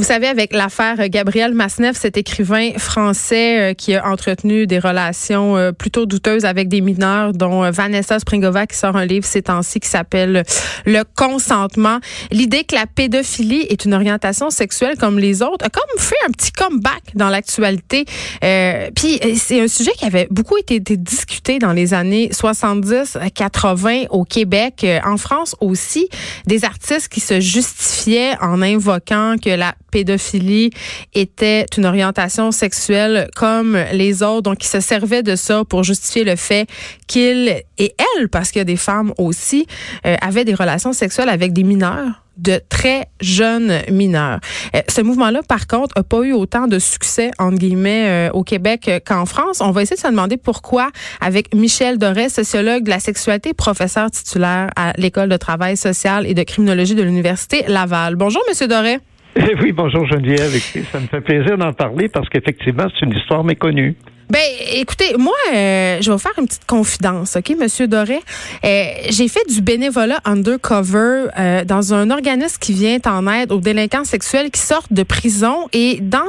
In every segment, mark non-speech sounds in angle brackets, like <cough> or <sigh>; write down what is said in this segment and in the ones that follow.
Vous savez, avec l'affaire Gabriel Masneff, cet écrivain français euh, qui a entretenu des relations euh, plutôt douteuses avec des mineurs, dont euh, Vanessa Springova qui sort un livre ces temps-ci qui s'appelle Le consentement. L'idée que la pédophilie est une orientation sexuelle comme les autres a comme fait un petit comeback dans l'actualité. Euh, puis c'est un sujet qui avait beaucoup été, été discuté dans les années 70-80 au Québec, en France aussi, des artistes qui se justifiaient en invoquant que la pédophilie était une orientation sexuelle comme les autres. Donc, ils se servaient de ça pour justifier le fait qu'ils et elles, parce qu'il y a des femmes aussi, euh, avaient des relations sexuelles avec des mineurs de très jeunes mineurs. Euh, ce mouvement-là, par contre, n'a pas eu autant de succès, entre guillemets, euh, au Québec qu'en France. On va essayer de se demander pourquoi avec Michel Doré, sociologue de la sexualité, professeur titulaire à l'École de travail social et de criminologie de l'Université Laval. Bonjour, Monsieur Doré. <laughs> Oui, bonjour Geneviève. Ça me fait plaisir d'en parler parce qu'effectivement, c'est une histoire méconnue. Ben, écoutez, moi, euh, je vais vous faire une petite confidence, OK, Monsieur Doré? Euh, j'ai fait du bénévolat undercover euh, dans un organisme qui vient en aide aux délinquants sexuels qui sortent de prison. Et dans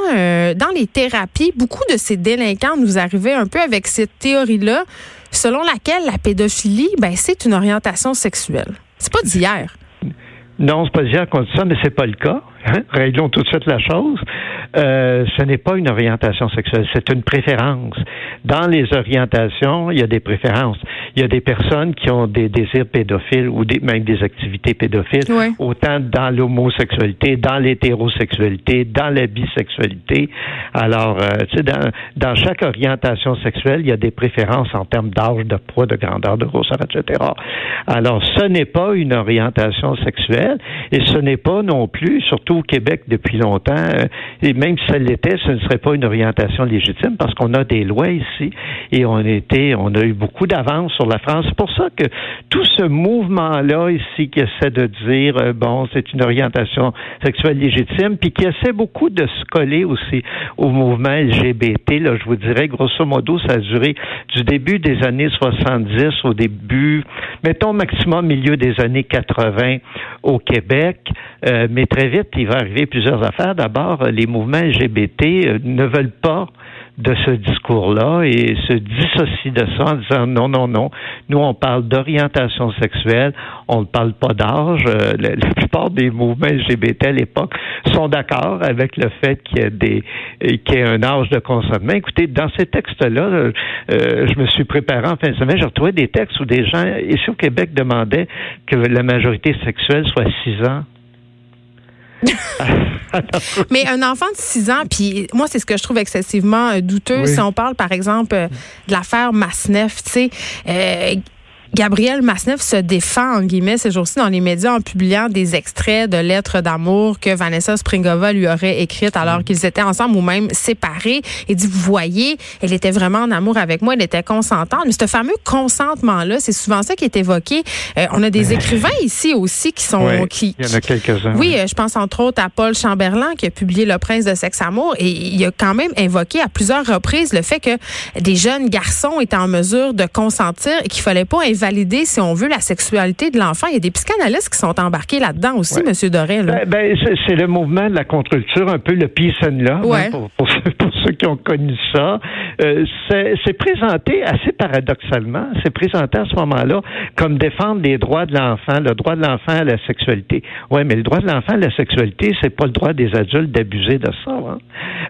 dans les thérapies, beaucoup de ces délinquants nous arrivaient un peu avec cette théorie-là, selon laquelle la pédophilie, ben, c'est une orientation sexuelle. C'est pas d'hier. Non, c'est pas d'hier qu'on dit ça, mais c'est pas le cas. Hein? Réglons tout de suite la chose. Euh, ce n'est pas une orientation sexuelle, c'est une préférence. Dans les orientations, il y a des préférences. Il y a des personnes qui ont des désirs pédophiles ou des, même des activités pédophiles, autant dans l'homosexualité, dans l'hétérosexualité, dans la bisexualité. Alors, euh, tu sais, dans, dans chaque orientation sexuelle, il y a des préférences en termes d'âge, de poids, de grandeur, de grosseur, etc. Alors, ce n'est pas une orientation sexuelle et ce n'est pas non plus, surtout au Québec depuis longtemps, euh, et même si ça l'était, ce ne serait pas une orientation légitime parce qu'on a des lois ici et on était, on a eu beaucoup d'avance sur la France. C'est pour ça que tout ce mouvement-là ici qui essaie de dire euh, bon, c'est une orientation sexuelle légitime, puis qui essaie beaucoup de se coller aussi au mouvement LGBT. Là, je vous dirais, grosso modo, ça a duré du début des années 70 au début, mettons maximum milieu des années 80 au Québec, euh, mais très vite il va arriver plusieurs affaires. D'abord, les mouvements LGBT euh, ne veulent pas de ce discours-là et se dissocient de ça en disant non, non, non. Nous, on parle d'orientation sexuelle, on ne parle pas d'âge. Euh, la, plupart des mouvements LGBT à l'époque sont d'accord avec le fait qu'il y, des, y ait un âge de consentement. Écoutez, dans ces textes-là, euh, je me suis préparé en fin de semaine, j'ai retrouvé des textes où des gens ici au Québec demandaient que la majorité sexuelle soit 6 ans. <laughs> Mais un enfant de 6 ans, puis moi, c'est ce que je trouve excessivement euh, douteux. Si on parle, par exemple, euh, de l'affaire Masneff, tu sais, euh, Gabriel Masneff se défend, en guillemets, ces jours-ci dans les médias en publiant des extraits de lettres d'amour que Vanessa Springova lui aurait écrites alors mm. qu'ils étaient ensemble ou même séparés. Il dit, vous voyez, elle était vraiment en amour avec moi, elle était consentante. Mais ce fameux consentement-là, c'est souvent ça qui est évoqué. Euh, on a des écrivains ici aussi qui sont... Oui, qui, il y en a quelques-uns. Oui, euh, je pense entre autres à Paul Chamberlain qui a publié Le Prince de sexe-amour et il a quand même invoqué à plusieurs reprises le fait que des jeunes garçons étaient en mesure de consentir et qu'il fallait pas valider, si on veut, la sexualité de l'enfant. Il y a des psychanalystes qui sont embarqués là-dedans aussi, M. Doré. Ben, ben c'est le mouvement de la contre-culture, un peu le peace and love, hein, pour, ceux, qui ont connu ça. Euh, c'est présenté assez paradoxalement, c'est présenté à ce moment-là comme défendre les droits de l'enfant, le droit de l'enfant à la sexualité. Oui, mais le droit de l'enfant à la sexualité, c'est pas le droit des adultes d'abuser de ça. Hein.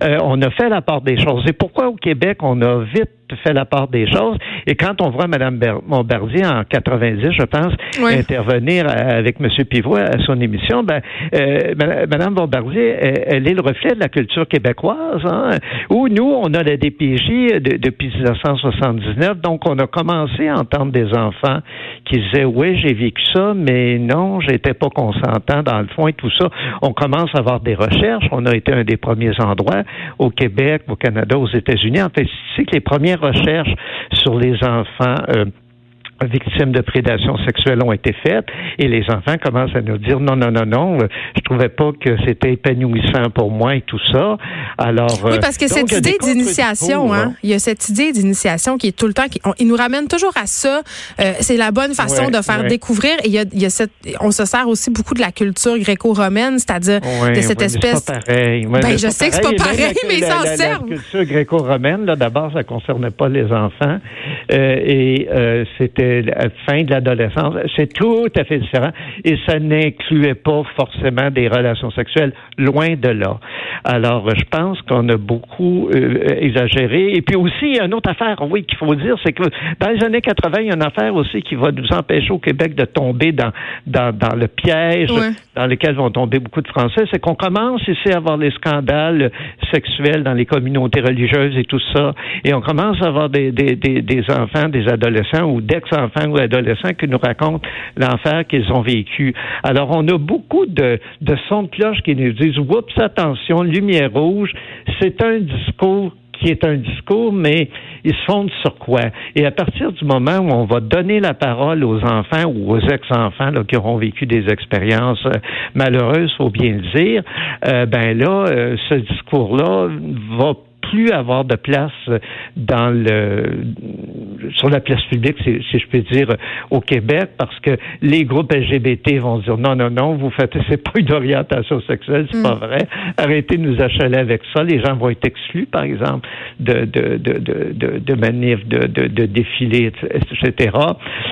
Euh, on a fait la part des choses. Et pourquoi au Québec, on a vite fait la part des choses. Et quand on voit Mme Bombardier en 90, je pense, intervenir avec M. Pivot à son émission, ben, euh, Mme Bombardier, elle, est le reflet de la culture québécoise, hein, où nous, on a la DPJ depuis 1979, donc on a commencé à entendre des enfants qui disaient, oui, j'ai vécu ça, mais non, j'étais pas consentant dans le fond et tout ça. On commence à avoir des recherches. On a été un des premiers endroits au Québec, au Canada, aux États-Unis. En fait, c'est que les premières recherches sur les enfants euh, victimes de prédation sexuelle ont été faites et les enfants commencent à nous dire non non non non je trouvais pas que c'était épanouissant pour moi et tout ça. Alors oui parce que cette idée d'initiation hein, il y a cette idée d'initiation qui est tout le temps qui, il nous ramène toujours à ça euh, c'est la bonne façon de faire découvrir et il y a, il y a cette, on se sert aussi beaucoup de la culture gréco-romaine c'est-à-dire de cette espèce pas pareil. ben, je sais que c'est pas pareil mais ils s'en servent la culture gréco-romaine là d'abord ça concernait pas les enfants euh, et euh, c'était fin de l'adolescence. C'est tout à fait différent et ça n'incluait pas forcément des relations sexuelles, loin de là. Alors, je pense qu'on a beaucoup euh, exagéré. Et puis aussi, il y a une autre affaire, oui, qu'il faut dire, c'est que dans les années 80, il y a une affaire aussi qui va nous empêcher au Québec de tomber dans, dans, dans le piège dans lequel vont tomber beaucoup de Français. C'est qu'on commence ici à avoir les scandales sexuels dans les communautés religieuses et tout ça. Et on commence à avoir des, des, des, des enfants, des adolescents ou d'ex enfants ou adolescents qui nous racontent l'enfer qu'ils ont vécu. Alors, on a beaucoup de, de sons de cloche qui nous disent, oups, attention, lumière rouge, c'est un discours qui est un discours, mais il se fonde sur quoi? Et à partir du moment où on va donner la parole aux enfants ou aux ex-enfants qui auront vécu des expériences euh, malheureuses, faut bien le dire, euh, ben là, euh, ce discours-là va plus avoir de place dans le sur la place publique, si, je peux dire, au Québec, parce que les groupes LGBT vont dire non, non, non, vous faites, <laughs> c'est pas une orientation sexuelle, c'est pas mm. vrai. Arrêtez de nous achaler avec ça. Les gens vont être exclus, par exemple, de de de de, de manifs, de, de, de défilés, etc.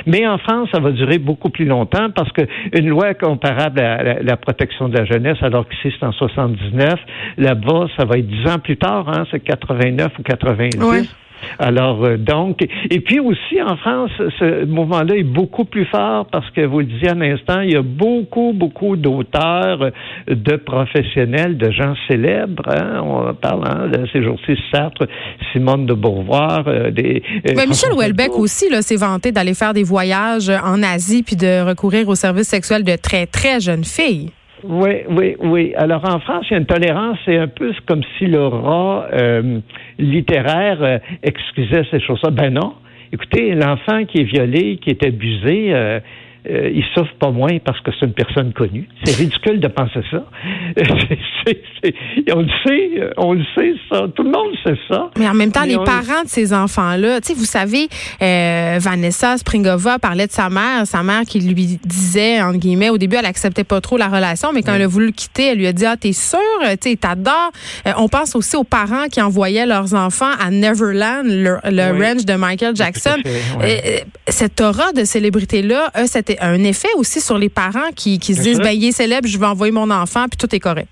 Mais en France, ça va durer beaucoup plus longtemps parce que une loi comparable à la, protection de la jeunesse, alors qu'ici c'est en 79, là-bas, ça va être dix ans plus tard, hein, 89 ou 90. Alors, euh, donc, et puis aussi en France, ce mouvement-là est beaucoup plus fort parce que vous le disiez à l'instant, il y a beaucoup, beaucoup d'auteurs, de professionnels, de gens célèbres. Hein, on parle hein, de ces jours-ci, Sartre, Simone de Beauvoir. Euh, des, euh, Michel Houellebecq aussi s'est vanté d'aller faire des voyages en Asie puis de recourir aux services sexuels de très, très jeunes filles. Oui, oui, oui. Alors en France, il y a une tolérance, c'est un peu comme si le rat euh, littéraire euh, excusait ces choses-là. Ben non. Écoutez, l'enfant qui est violé, qui est abusé, euh, euh, il souffre pas moins parce que c'est une personne connue. C'est ridicule de penser ça. <laughs> on le sait, euh, on le sait ça. Tout le monde sait ça. Mais en même temps, les parents de ces enfants-là, tu sais, vous savez, euh, Vanessa Springova parlait de sa mère, sa mère qui lui disait, entre guillemets, au début, elle acceptait pas trop la relation, mais quand elle a voulu le quitter, elle lui a dit, ah, t'es sûre, tu t'adores? on pense aussi aux parents qui envoyaient leurs enfants à Neverland, le, ranch de Michael Jackson. cette aura de célébrité-là a cette un effet aussi sur les parents qui, qui se disent, ben, il est célèbre, je vais envoyer mon enfant, puis tout est correct.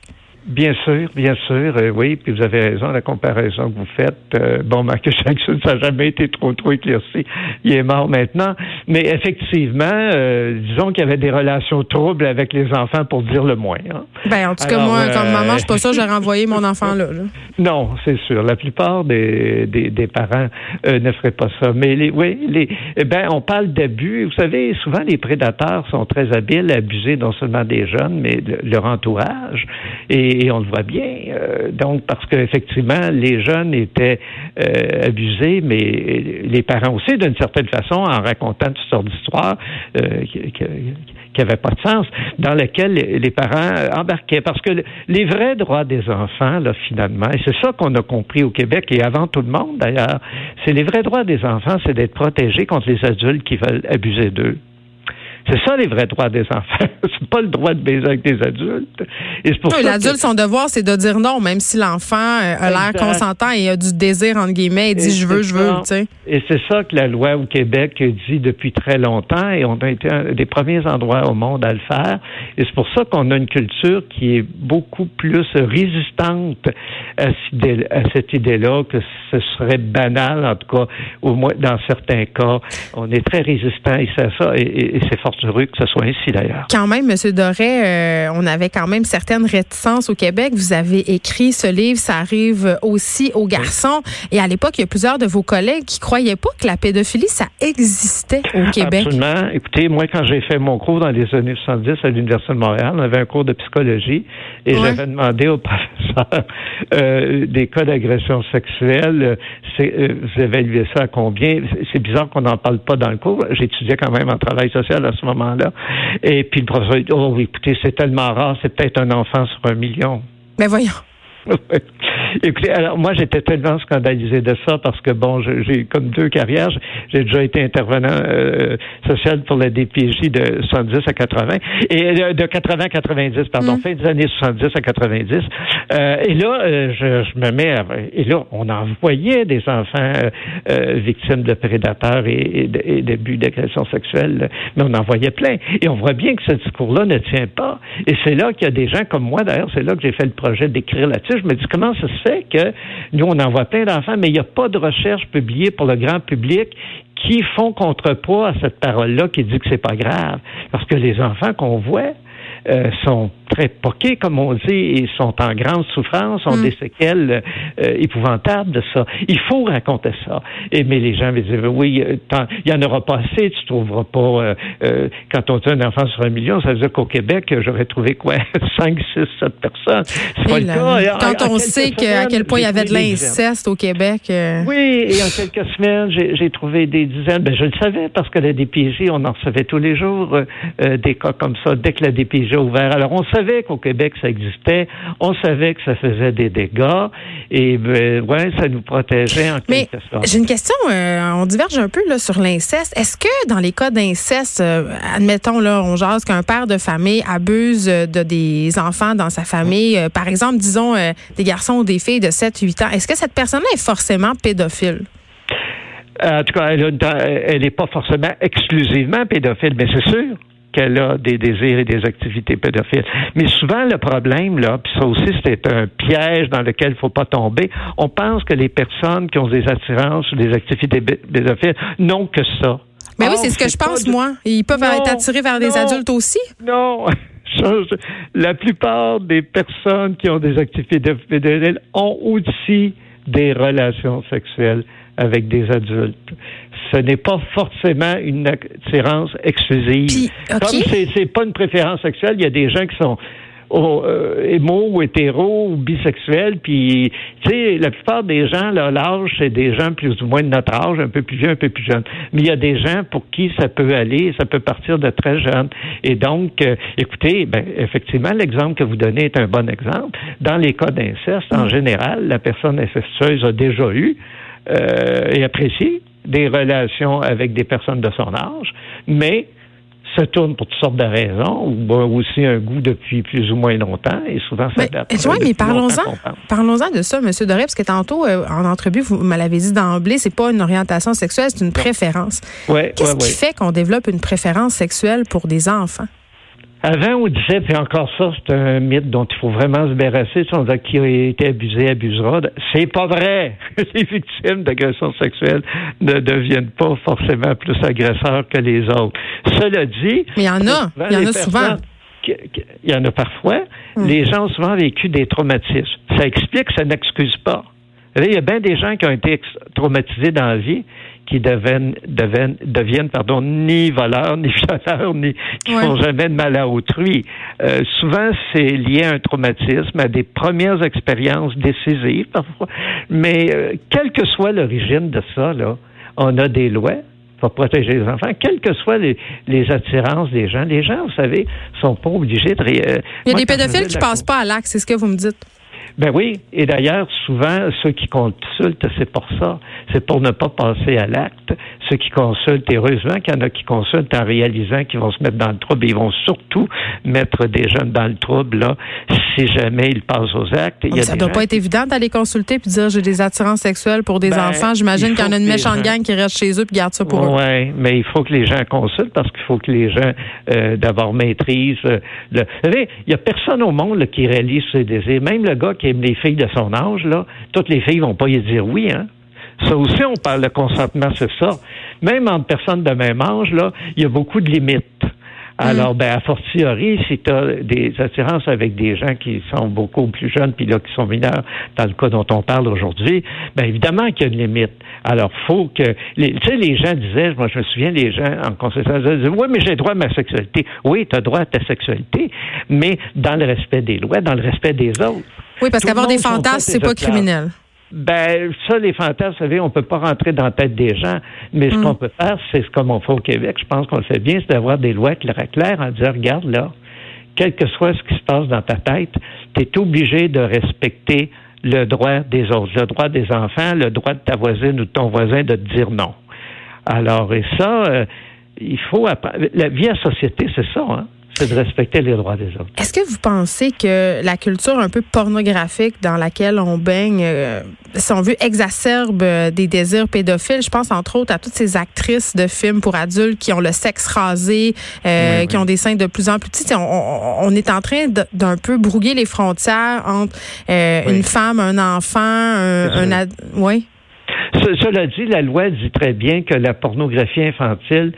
Bien sûr, bien sûr, euh, oui, puis vous avez raison, la comparaison que vous faites. Euh, bon, Michael <laughs> Jackson, ça n'a jamais été trop, trop éclairci. Il est mort maintenant. Mais effectivement, euh, disons qu'il y avait des relations troubles avec les enfants, pour dire le moins. Hein. Ben, en tout cas, moi, comme maman, je suis pas ça, j'ai renvoyé mon enfant là. <laughs> Non, c'est sûr. La plupart des, des, des parents ne feraient pas ça. Mais les, oui, les, eh ben, on parle d'abus. Vous savez, souvent, les prédateurs sont très habiles à abuser non seulement des jeunes, mais de leur entourage. Et et on le voit bien. Euh, donc, parce qu'effectivement, les jeunes étaient euh, abusés, mais les parents aussi, d'une certaine façon, en racontant toutes sortes d'histoires euh, qui, n'avaient pas de sens, dans lesquelles les parents embarquaient. Parce que les vrais droits des enfants, là, finalement, et c'est ça qu'on a compris au Québec et avant tout le monde d'ailleurs, c'est les vrais droits des enfants, c'est d'être protégés contre les adultes qui veulent abuser d'eux. C'est ça les vrais droits des enfants. <laughs> c'est pas le droit de baiser avec des adultes. Et pour L'adulte, son devoir, c'est de dire non, même si l'enfant euh, a l'air consentant et a du désir, entre guillemets, et dit je veux, je veux. Et c'est ça que la loi au Québec dit depuis très longtemps et on a été un des premiers endroits au monde à le faire. Et c'est pour ça qu'on a une culture qui est beaucoup plus résistante à, cette idée-là, que ce serait banal, en tout cas, au moins dans certains cas. On est très résistant et c'est ça, et, et c'est fort heureux que ce soit ainsi d'ailleurs. Quand même, M. Doré, euh, on avait quand même certaines réticences au Québec. Vous avez écrit ce livre, ça arrive aussi aux garçons. Et à l'époque, il y a plusieurs de vos collègues qui croyaient pas que la pédophilie, ça existait au Québec. Absolument. Écoutez, moi, quand j'ai fait mon cours dans les années 70 à l'Université de Montréal, on avait un cours de psychologie et j'avais demandé au <laughs> professeur euh, des cas d'agression sexuelle, c'est, euh, vous évaluez ça à combien? C'est bizarre qu'on n'en parle pas dans le cours. J'étudiais quand même en travail social à ce moment-là. Et puis le professeur dit, oh, écoutez, c'est tellement rare, c'est peut-être un enfant sur un million. Mais voyons. <laughs> <laughs> Écoutez, alors moi j'étais tellement scandalisé de ça parce que bon, j'ai comme deux carrières. J'ai déjà été intervenant euh, social pour la DPJ de 70 à 80 et de 80 à 90, pardon, mm. fin des années 70 à 90. Euh, et là, euh, je, je, me mets à, et là, on envoyait des enfants victimes de prédateurs et, et d'abus d'agression sexuelle, mais on en voyait plein. Et on voit bien que ce discours-là ne tient pas. Et c'est là qu'il y a des gens comme moi, d'ailleurs, c'est là que j'ai fait le projet d'écrire là-dessus. Je me dis comment ça se fait que nous, on envoie plein d'enfants, mais il n'y a pas de recherche publiée pour le grand public qui font contrepoids à cette parole-là qui dit que c'est pas grave. Parce que les enfants qu'on voit, euh, sont très poqués, comme on dit, et sont en grande souffrance, ont mm. des séquelles euh, épouvantables de ça. Il faut raconter ça. Et, mais les gens me disent, oui, euh, il n'y en aura pas assez, tu trouveras pas, quand on tue un enfant sur un million, ça veut dire qu'au Québec, j'aurais trouvé quoi? 5, 6, 7 personnes. C'est pas le cas. Quand on sait à quel point il y avait de l'inceste au Québec. Oui, et en quelques semaines, j'ai trouvé des dizaines. Ben, je le savais parce que la DPJ, on en recevait tous les jours des cas comme ça. Dès que la DPJ ouvert. Alors, on savait qu'au Québec, ça existait. On savait que ça faisait des dégâts. Et, ben, ouais, ça nous protégeait en Mais J'ai une question. Euh, on diverge un peu là, sur l'inceste. Est-ce que dans les cas d'inceste, euh, admettons, là, on jase qu'un père de famille abuse de des enfants dans sa famille, euh, par exemple, disons, des garçons ou des filles de 7-8 ans, est-ce que cette personne-là est forcément pédophile? En tout cas, elle n'est pas forcément exclusivement pédophile, mais c'est sûr qu'elle a des désirs et des activités pédophiles. Mais souvent, le problème, là, puis ça aussi, c'est un piège dans lequel il ne faut pas tomber, on pense que les personnes qui ont des attirances ou des activités pédophiles n'ont que ça. Mais oui, c'est ce que je pense, moi. Ils peuvent être attirés vers des adultes aussi? Non. <laughs> La plupart des personnes qui ont des activités pédophiles ont aussi des relations sexuelles avec des adultes ce n'est pas forcément une attirance exclusive. Comme c'est, c'est pas une préférence sexuelle, il y a des gens qui sont oh, euh, ou hétéros ou bisexuels, puis tu sais, la plupart des gens, là, l'âge, c'est des gens plus ou moins de notre âge, un peu plus vieux, un peu plus jeunes. Mais il y a des gens pour qui ça peut aller, ça peut partir de très jeunes. Et donc, euh, écoutez, ben, effectivement, l'exemple que vous donnez est un bon exemple. Dans les cas d'inceste, en mm. général, la personne incestueuse a déjà eu euh, et apprécié des relations avec des personnes de son âge, mais se tourne pour toutes sortes de raisons, ou aussi un goût depuis plus ou moins longtemps, et souvent ça date. Oui, mais parlons-en, parlons-en de ça, M. Doré, parce que tantôt, euh, en entrevue, vous me l'avez dit d'emblée, c'est pas une orientation sexuelle, c'est une préférence. Ouais, Qu'est-ce qui fait qu'on développe une préférence sexuelle pour des enfants? Avant, on disait, puis encore ça, c'est un mythe dont il faut vraiment se débarrasser. On dit qui a été abusé abusera. C'est pas vrai. <laughs> Les victimes d'agressions sexuelles ne deviennent pas forcément plus agresseurs que les autres. Cela dit, mais il y en a, il y en a souvent. Il y en a parfois. Hmm. Les gens ont souvent vécu des traumatismes. Ça explique, ça n'excuse pas. Il y a bien des gens qui ont été traumatisés dans la vie qui deviennent, deviennent, deviennent pardon, ni voleurs, <laughs> ni violeurs, ni qui font jamais de mal à autrui. Euh, souvent, c'est lié à un traumatisme, à des premières expériences décisives parfois. Mais euh, quelle que soit l'origine de ça, là, on a des lois pour protéger les enfants, quelles que soient les, les, attirances des gens. Les gens, vous savez, sont pas obligés de... Euh, Il y a des pédophiles qui passent pas à l'acte, c'est ce que vous me dites. Ben oui, et d'ailleurs, souvent, ceux qui consultent, c'est pour ça. C'est pour ne pas passer à l'acte. Ceux qui consultent, heureusement qu'il y en a qui consultent en réalisant qu'ils vont se mettre dans le trouble. Ils vont surtout mettre des jeunes dans le trouble, là, si jamais ils passent aux actes. Il y a ça ne doit pas être évident d'aller consulter puis dire j'ai des attirances sexuelles pour des ben, enfants. J'imagine qu'il y en a une méchante gang qui reste chez eux puis garde ça pour eux. Oui, mais il faut que les gens consultent parce qu'il faut que les gens euh, d'abord maîtrisent. Euh, le... Vous savez, il n'y a personne au monde qui réalise ses désirs. Même le gars qui les filles de son âge, toutes les filles vont pas y dire oui, hein. Ça aussi, on parle de consentement, c'est ça. Même entre personnes de même âge, il y a beaucoup de limites. Alors, mm. ben, a fortiori, si tu as des attirances avec des gens qui sont beaucoup plus jeunes, puis là, qui sont mineurs, dans le cas dont on parle aujourd'hui, ben, évidemment qu'il y a une limite. Alors, faut que, tu sais, les gens disaient, moi, je me souviens, les gens, en conséquence, disaient, oui, mais j'ai droit à ma sexualité. Oui, tu as droit à ta sexualité, mais dans le respect des lois, dans le respect des autres. Oui, parce qu'avoir des fantasmes, c'est pas criminel. Ben, ça, les fantasmes, vous savez, on peut pas rentrer dans la tête des gens, mais ce mm. qu'on peut faire, c'est ce comme on fait au Québec, je pense qu'on le fait bien, c'est d'avoir des lois claires, claires en disant, regarde là, quel que soit ce qui se passe dans ta tête, tu es obligé de respecter le droit des autres, le droit des enfants, le droit de ta voisine ou de ton voisin de te dire non. Alors, et ça, euh, il faut... La vie en société, c'est ça, hein? C'est de respecter les droits des autres. Est-ce que vous pensez que la culture un peu pornographique dans laquelle on baigne, euh, si on veut, exacerbe euh, des désirs pédophiles? Je pense entre autres à toutes ces actrices de films pour adultes qui ont le sexe rasé, euh, qui ont des seins de plus en plus petits. On, est en train d'un peu brouiller les frontières entre une femme, un enfant, un, un oui. Cela dit, la loi dit très bien que la pornographie infantile,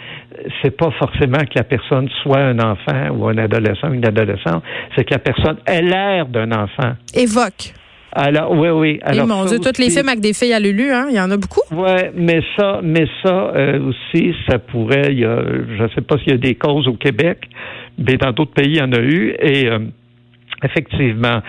c'est pas forcément que la personne soit un enfant ou un adolescent ou une adolescente, c'est que la personne ait l'air d'un enfant. Évoque. Alors, oui, oui. Alors, mon Dieu, toutes les films avec des filles à Lulu, hein, il y en a beaucoup. Oui, mais ça, mais ça euh, aussi, ça pourrait, il y a, je ne sais pas s'il y a des causes au Québec, mais dans d'autres pays, il y en a eu, et euh, Effectivement,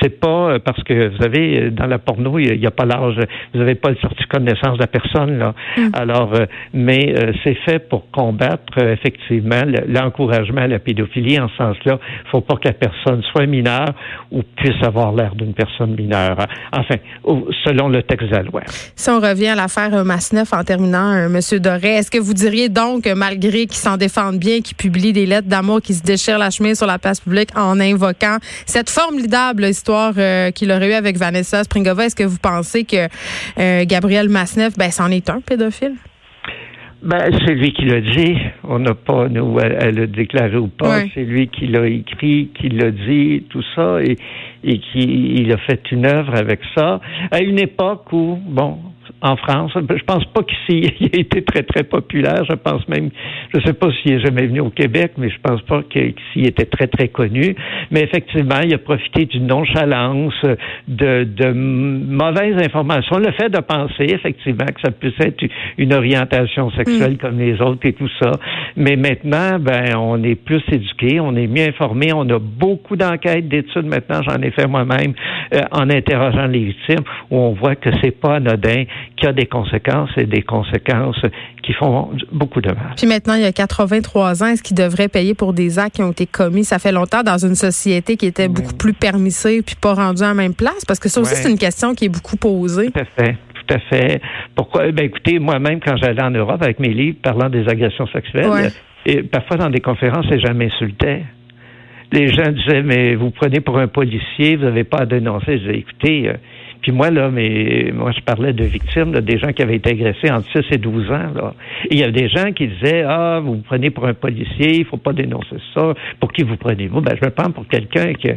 c'est pas euh, parce que vous avez euh, dans la porno, il n'y a, pas l'âge, vous n'avez pas le certificat de naissance de la personne là. Mm. Alors, euh, mais c'est fait pour combattre effectivement l'encouragement à la pédophilie en ce sens-là. Il faut pas que la personne soit mineure ou puisse avoir l'air d'une personne mineure. Enfin, selon le texte de la loi. Si on revient à l'affaire Masneff en terminant, Monsieur Doré, est-ce que vous diriez donc, malgré qu'ils s'en défendent bien, qu'ils publient des lettres d'amour, qui se déchirent la chemise sur la place publique en invoquant cette formidable histoire euh, qu'il aurait eue avec Vanessa Springova, est-ce que vous pensez que euh, Gabriel Masneff, ben, c'en est un pédophile? Ben, c'est lui qui l'a dit. On n'a pas, nous, elle l'a déclaré ou pas. C'est lui qui l'a écrit, qui l'a dit, tout ça, et, et qui il a fait une œuvre avec ça. À une époque où, bon, en France. Je pense pas qu'il ait <laughs> été très, très populaire. Je pense même, je sais pas s'il est jamais venu au Québec, mais je pense pas qu'il était très, très connu. Mais effectivement, il a profité d'une nonchalance, de, de mauvaises informations. Le fait de penser, effectivement, que ça puisse être une orientation sexuelle mm. comme les autres et tout ça. Mais maintenant, ben, on est plus éduqué, on est mieux informé, on a beaucoup d'enquêtes, d'études maintenant, j'en ai fait moi-même, euh, en interrogeant les victimes, où on voit que c'est pas anodin qui a des conséquences et des conséquences qui font beaucoup de mal. Puis maintenant, il y a 83 ans, est-ce qu'il devrait payer pour des actes qui ont été commis? Ça fait longtemps dans une société qui était beaucoup plus permissive puis pas rendue à la même place? Parce que ça aussi, c'est une question qui est beaucoup posée. Tout à fait. Tout à fait. Pourquoi? Ben, écoutez, moi-même, quand j'allais en Europe avec mes livres parlant des agressions sexuelles, et parfois dans des conférences, les gens m'insultaient les gens disaient, mais vous prenez pour un policier, vous n'avez pas à dénoncer. Je disais, écoutez, euh, puis moi, là, mais moi, je parlais de victimes, des gens qui avaient été agressés entre 6 et 12 ans. Là. Et il y a des gens qui disaient Ah, vous vous prenez pour un policier, il faut pas dénoncer ça. Pour qui vous prenez-vous? Ben, je me prends pour quelqu'un qui,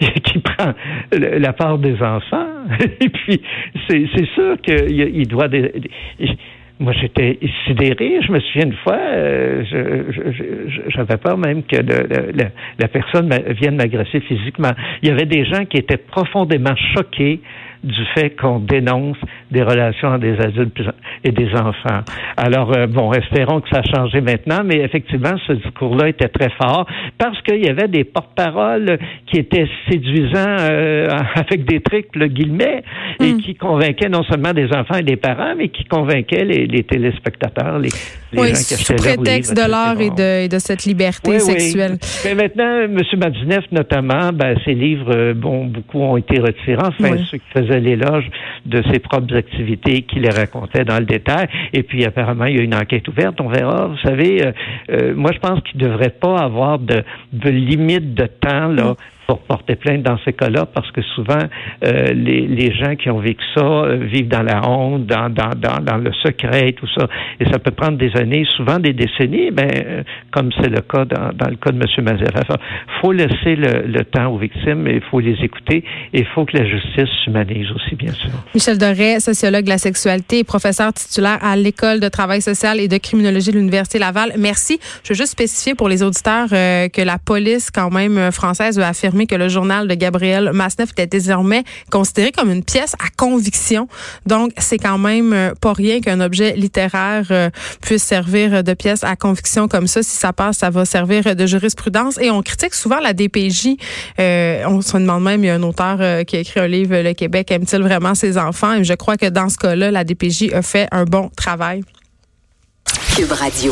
<laughs> qui prend la part des enfants. <laughs> et puis, c'est, sûr qu'il il doit. Des, moi, j'étais sidéré. Je me souviens une fois, euh, j'avais peur même que la personne vienne m'agresser physiquement. Il y avait des gens qui étaient profondément choqués du fait qu'on dénonce des relations des adultes et des enfants. Alors, euh, bon, espérons que ça a changé maintenant, mais effectivement, ce discours-là était très fort parce qu'il y avait des porte-paroles qui étaient séduisants euh, <laughs> avec des triples guillemets et hmm. qui convainquaient non seulement des enfants et des parents, mais qui convainquaient les, téléspectateurs, les, les oui, gens qui sous prétexte de l'art et de, de, cette liberté sexuelle. Mais maintenant, M. Madineff, notamment, ben, ses livres, euh, bon, beaucoup ont été retirés. Enfin, ceux qui faisaient l'éloge de ses propres activités qu'il les dans le détail. Et puis, apparemment, il y a une enquête ouverte. On verra. Vous savez, euh, euh, moi, je pense qu'il ne devrait pas avoir de, de limite de temps là, pour porter plainte dans ces cas-là parce que souvent euh, les, les, gens qui ont vécu ça euh, vivent dans la honte, dans, dans, dans, dans, le secret, tout ça. Et ça peut prendre des années, souvent des décennies, ben, euh, comme c'est le cas dans, dans, le cas de M. Mazef. Il faut laisser le, le, temps aux victimes, il faut les écouter et il faut que la justice s'humanise aussi, bien sûr. Michel Doré, sociologue de la sexualité et professeur titulaire à l'École de travail social et de criminologie de l'Université Laval. Merci. Je veux juste spécifier pour les auditeurs que la police, quand même, française, veut affirmer que le journal de Gabriel Masneff était désormais considéré comme une pièce à conviction. Donc, c'est quand même euh, pas rien qu'un objet littéraire euh, puisse servir de pièce à conviction comme ça. Si ça passe, ça va servir de jurisprudence. Et on critique souvent la DPJ. Euh, on se demande même, il y a un auteur qui a écrit un livre, Le Québec aime-t-il vraiment ses enfants? Et je crois que dans ce cas-là, la DPJ a fait un bon travail. Radio.